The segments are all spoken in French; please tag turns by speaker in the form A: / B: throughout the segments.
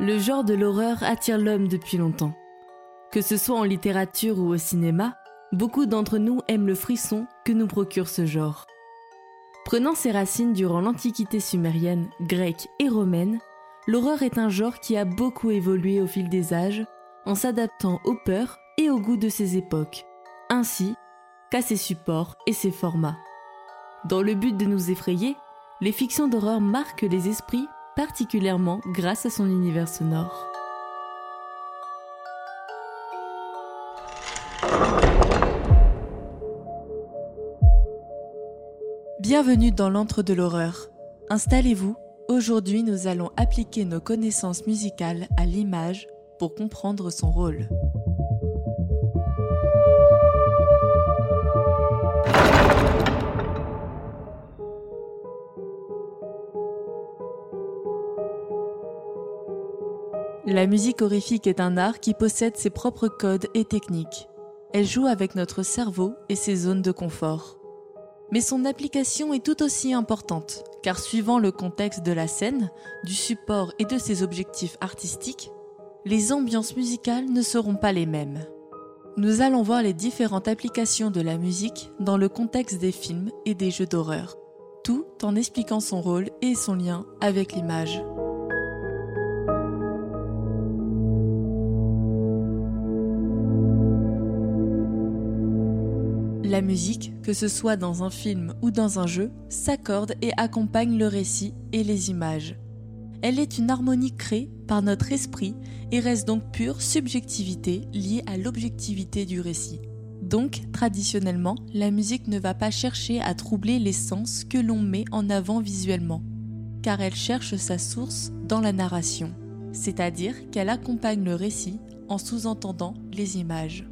A: Le genre de l'horreur attire l'homme depuis longtemps. Que ce soit en littérature ou au cinéma, beaucoup d'entre nous aiment le frisson que nous procure ce genre. Prenant ses racines durant l'Antiquité sumérienne, grecque et romaine, l'horreur est un genre qui a beaucoup évolué au fil des âges en s'adaptant aux peurs et aux goûts de ses époques, ainsi qu'à ses supports et ses formats. Dans le but de nous effrayer, les fictions d'horreur marquent les esprits particulièrement grâce à son univers sonore. Bienvenue dans l'antre de l'horreur. Installez-vous, aujourd'hui nous allons appliquer nos connaissances musicales à l'image pour comprendre son rôle. La musique horrifique est un art qui possède ses propres codes et techniques. Elle joue avec notre cerveau et ses zones de confort. Mais son application est tout aussi importante, car suivant le contexte de la scène, du support et de ses objectifs artistiques, les ambiances musicales ne seront pas les mêmes. Nous allons voir les différentes applications de la musique dans le contexte des films et des jeux d'horreur, tout en expliquant son rôle et son lien avec l'image. La musique, que ce soit dans un film ou dans un jeu, s'accorde et accompagne le récit et les images. Elle est une harmonie créée par notre esprit et reste donc pure subjectivité liée à l'objectivité du récit. Donc, traditionnellement, la musique ne va pas chercher à troubler les sens que l'on met en avant visuellement, car elle cherche sa source dans la narration, c'est-à-dire qu'elle accompagne le récit en sous-entendant les images.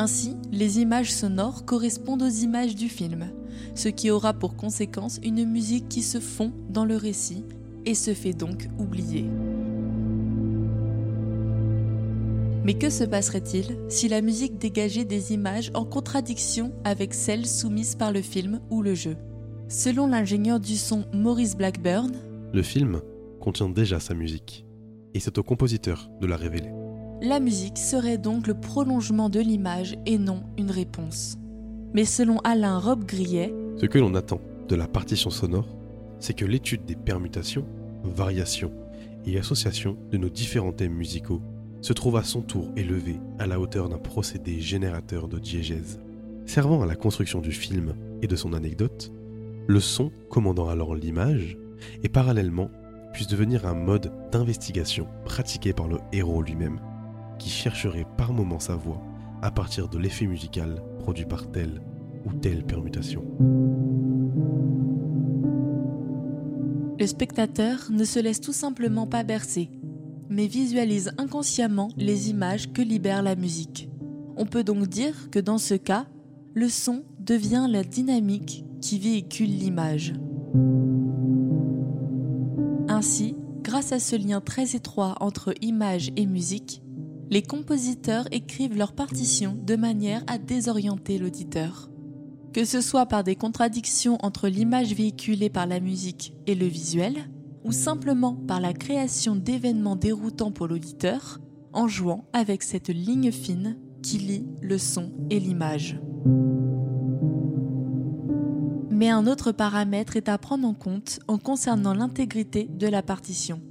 A: Ainsi, les images sonores correspondent aux images du film, ce qui aura pour conséquence une musique qui se fond dans le récit et se fait donc oublier. Mais que se passerait-il si la musique dégageait des images en contradiction avec celles soumises par le film ou le jeu? Selon l'ingénieur du son Maurice Blackburn,
B: le film contient déjà sa musique, et c'est au compositeur de la révéler.
A: La musique serait donc le prolongement de l'image et non une réponse. Mais selon Alain Robe-Grillet,
B: ce que l'on attend de la partition sonore, c'est que l'étude des permutations, variations et associations de nos différents thèmes musicaux se trouve à son tour élevé à la hauteur d'un procédé générateur de diégèse. Servant à la construction du film et de son anecdote, le son commandant alors l'image et parallèlement puisse devenir un mode d'investigation pratiqué par le héros lui-même qui chercherait par moments sa voix à partir de l'effet musical produit par telle ou telle permutation.
A: Le spectateur ne se laisse tout simplement pas bercer, mais visualise inconsciemment les images que libère la musique. On peut donc dire que dans ce cas, le son devient la dynamique qui véhicule l'image. Ainsi, grâce à ce lien très étroit entre image et musique, les compositeurs écrivent leurs partitions de manière à désorienter l'auditeur. Que ce soit par des contradictions entre l'image véhiculée par la musique et le visuel, ou simplement par la création d'événements déroutants pour l'auditeur, en jouant avec cette ligne fine qui lie le son et l'image. Mais un autre paramètre est à prendre en compte en concernant l'intégrité de la partition,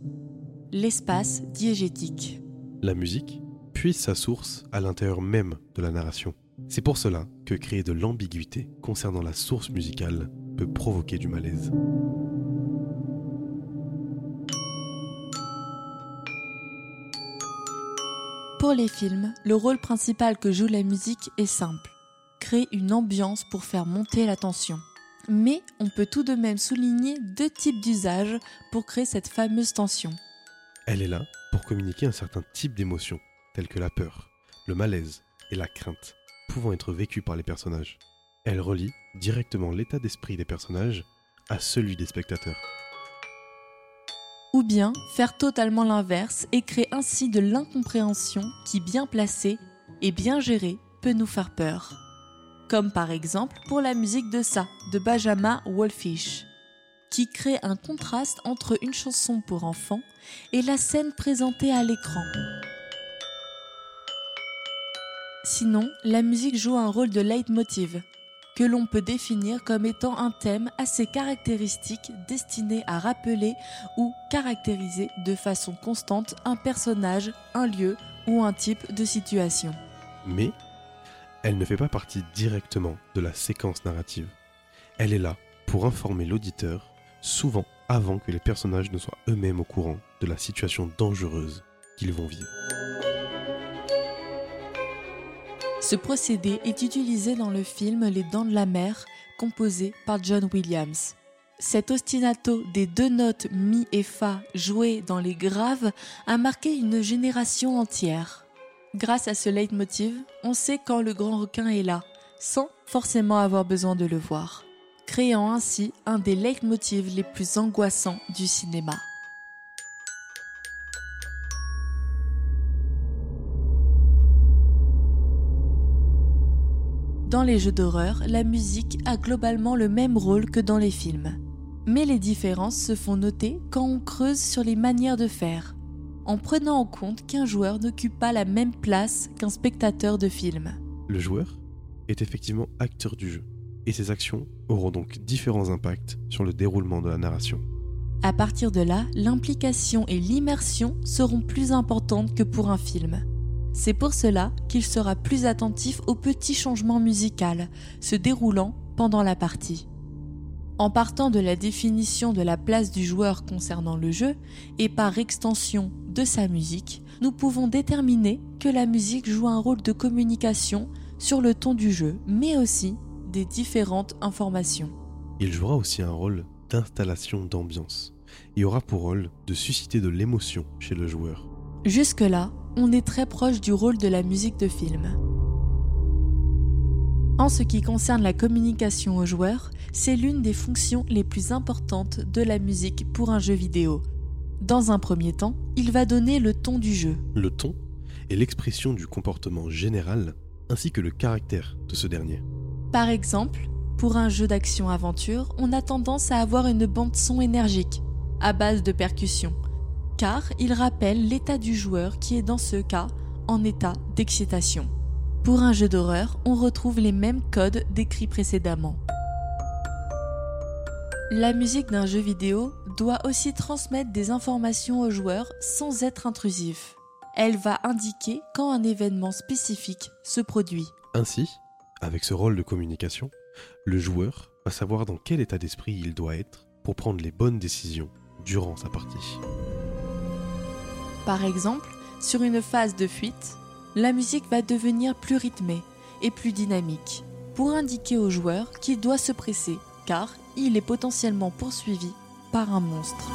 A: l'espace diégétique.
B: La musique puise sa source à l'intérieur même de la narration. C'est pour cela que créer de l'ambiguïté concernant la source musicale peut provoquer du malaise.
A: Pour les films, le rôle principal que joue la musique est simple. Créer une ambiance pour faire monter la tension. Mais on peut tout de même souligner deux types d'usages pour créer cette fameuse tension.
B: Elle est là pour communiquer un certain type d'émotion que la peur, le malaise et la crainte, pouvant être vécues par les personnages. Elle relie directement l'état d'esprit des personnages à celui des spectateurs.
A: Ou bien faire totalement l'inverse et créer ainsi de l'incompréhension qui, bien placée et bien gérée, peut nous faire peur. Comme par exemple pour la musique de ça, de Benjamin Wolfish. qui crée un contraste entre une chanson pour enfants et la scène présentée à l'écran. Sinon, la musique joue un rôle de leitmotiv, que l'on peut définir comme étant un thème assez caractéristique destiné à rappeler ou caractériser de façon constante un personnage, un lieu ou un type de situation.
B: Mais elle ne fait pas partie directement de la séquence narrative. Elle est là pour informer l'auditeur, souvent avant que les personnages ne soient eux-mêmes au courant de la situation dangereuse qu'ils vont vivre.
A: Ce procédé est utilisé dans le film Les Dents de la Mer, composé par John Williams. Cet ostinato des deux notes mi et fa jouées dans les graves a marqué une génération entière. Grâce à ce leitmotiv, on sait quand le grand requin est là, sans forcément avoir besoin de le voir, créant ainsi un des leitmotivs les plus angoissants du cinéma. Dans les jeux d'horreur, la musique a globalement le même rôle que dans les films. Mais les différences se font noter quand on creuse sur les manières de faire, en prenant en compte qu'un joueur n'occupe pas la même place qu'un spectateur de film.
B: Le joueur est effectivement acteur du jeu, et ses actions auront donc différents impacts sur le déroulement de la narration.
A: À partir de là, l'implication et l'immersion seront plus importantes que pour un film. C'est pour cela qu'il sera plus attentif aux petits changements musicaux se déroulant pendant la partie. En partant de la définition de la place du joueur concernant le jeu et par extension de sa musique, nous pouvons déterminer que la musique joue un rôle de communication sur le ton du jeu, mais aussi des différentes informations.
B: Il jouera aussi un rôle d'installation d'ambiance et aura pour rôle de susciter de l'émotion chez le joueur.
A: Jusque-là, on est très proche du rôle de la musique de film. En ce qui concerne la communication aux joueurs, c'est l'une des fonctions les plus importantes de la musique pour un jeu vidéo. Dans un premier temps, il va donner le ton du jeu.
B: Le ton est l'expression du comportement général ainsi que le caractère de ce dernier.
A: Par exemple, pour un jeu d'action-aventure, on a tendance à avoir une bande son énergique, à base de percussions, car il rappelle l'état du joueur qui est dans ce cas en état d'excitation. Pour un jeu d'horreur, on retrouve les mêmes codes décrits précédemment. La musique d'un jeu vidéo doit aussi transmettre des informations aux joueurs sans être intrusif. Elle va indiquer quand un événement spécifique se produit.
B: Ainsi, avec ce rôle de communication, le joueur va savoir dans quel état d'esprit il doit être pour prendre les bonnes décisions durant sa partie.
A: Par exemple, sur une phase de fuite, la musique va devenir plus rythmée et plus dynamique pour indiquer au joueur qu'il doit se presser car il est potentiellement poursuivi par un monstre.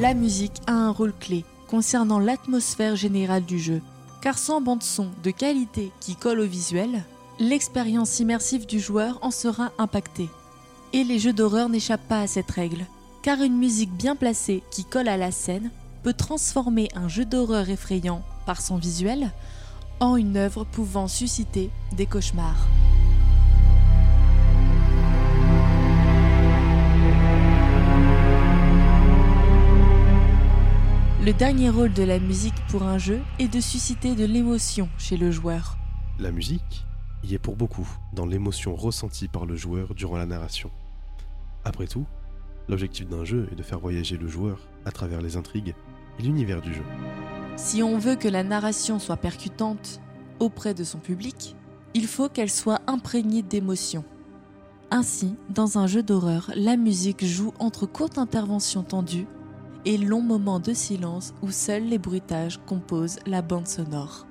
A: La musique a un rôle clé concernant l'atmosphère générale du jeu, car sans bande son de qualité qui colle au visuel, l'expérience immersive du joueur en sera impactée. Et les jeux d'horreur n'échappent pas à cette règle car une musique bien placée qui colle à la scène peut transformer un jeu d'horreur effrayant par son visuel en une œuvre pouvant susciter des cauchemars. Le dernier rôle de la musique pour un jeu est de susciter de l'émotion chez le joueur.
B: La musique y est pour beaucoup dans l'émotion ressentie par le joueur durant la narration. Après tout, L'objectif d'un jeu est de faire voyager le joueur à travers les intrigues et l'univers du jeu.
A: Si on veut que la narration soit percutante auprès de son public, il faut qu'elle soit imprégnée d'émotions. Ainsi, dans un jeu d'horreur, la musique joue entre courtes interventions tendues et longs moments de silence où seuls les bruitages composent la bande sonore.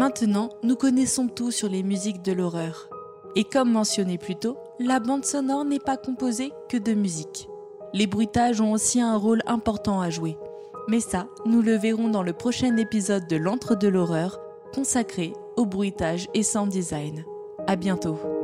A: Maintenant, nous connaissons tout sur les musiques de l'horreur. Et comme mentionné plus tôt, la bande sonore n'est pas composée que de musique. Les bruitages ont aussi un rôle important à jouer. Mais ça, nous le verrons dans le prochain épisode de l'Entre de l'horreur, consacré au bruitage et sound design. À bientôt.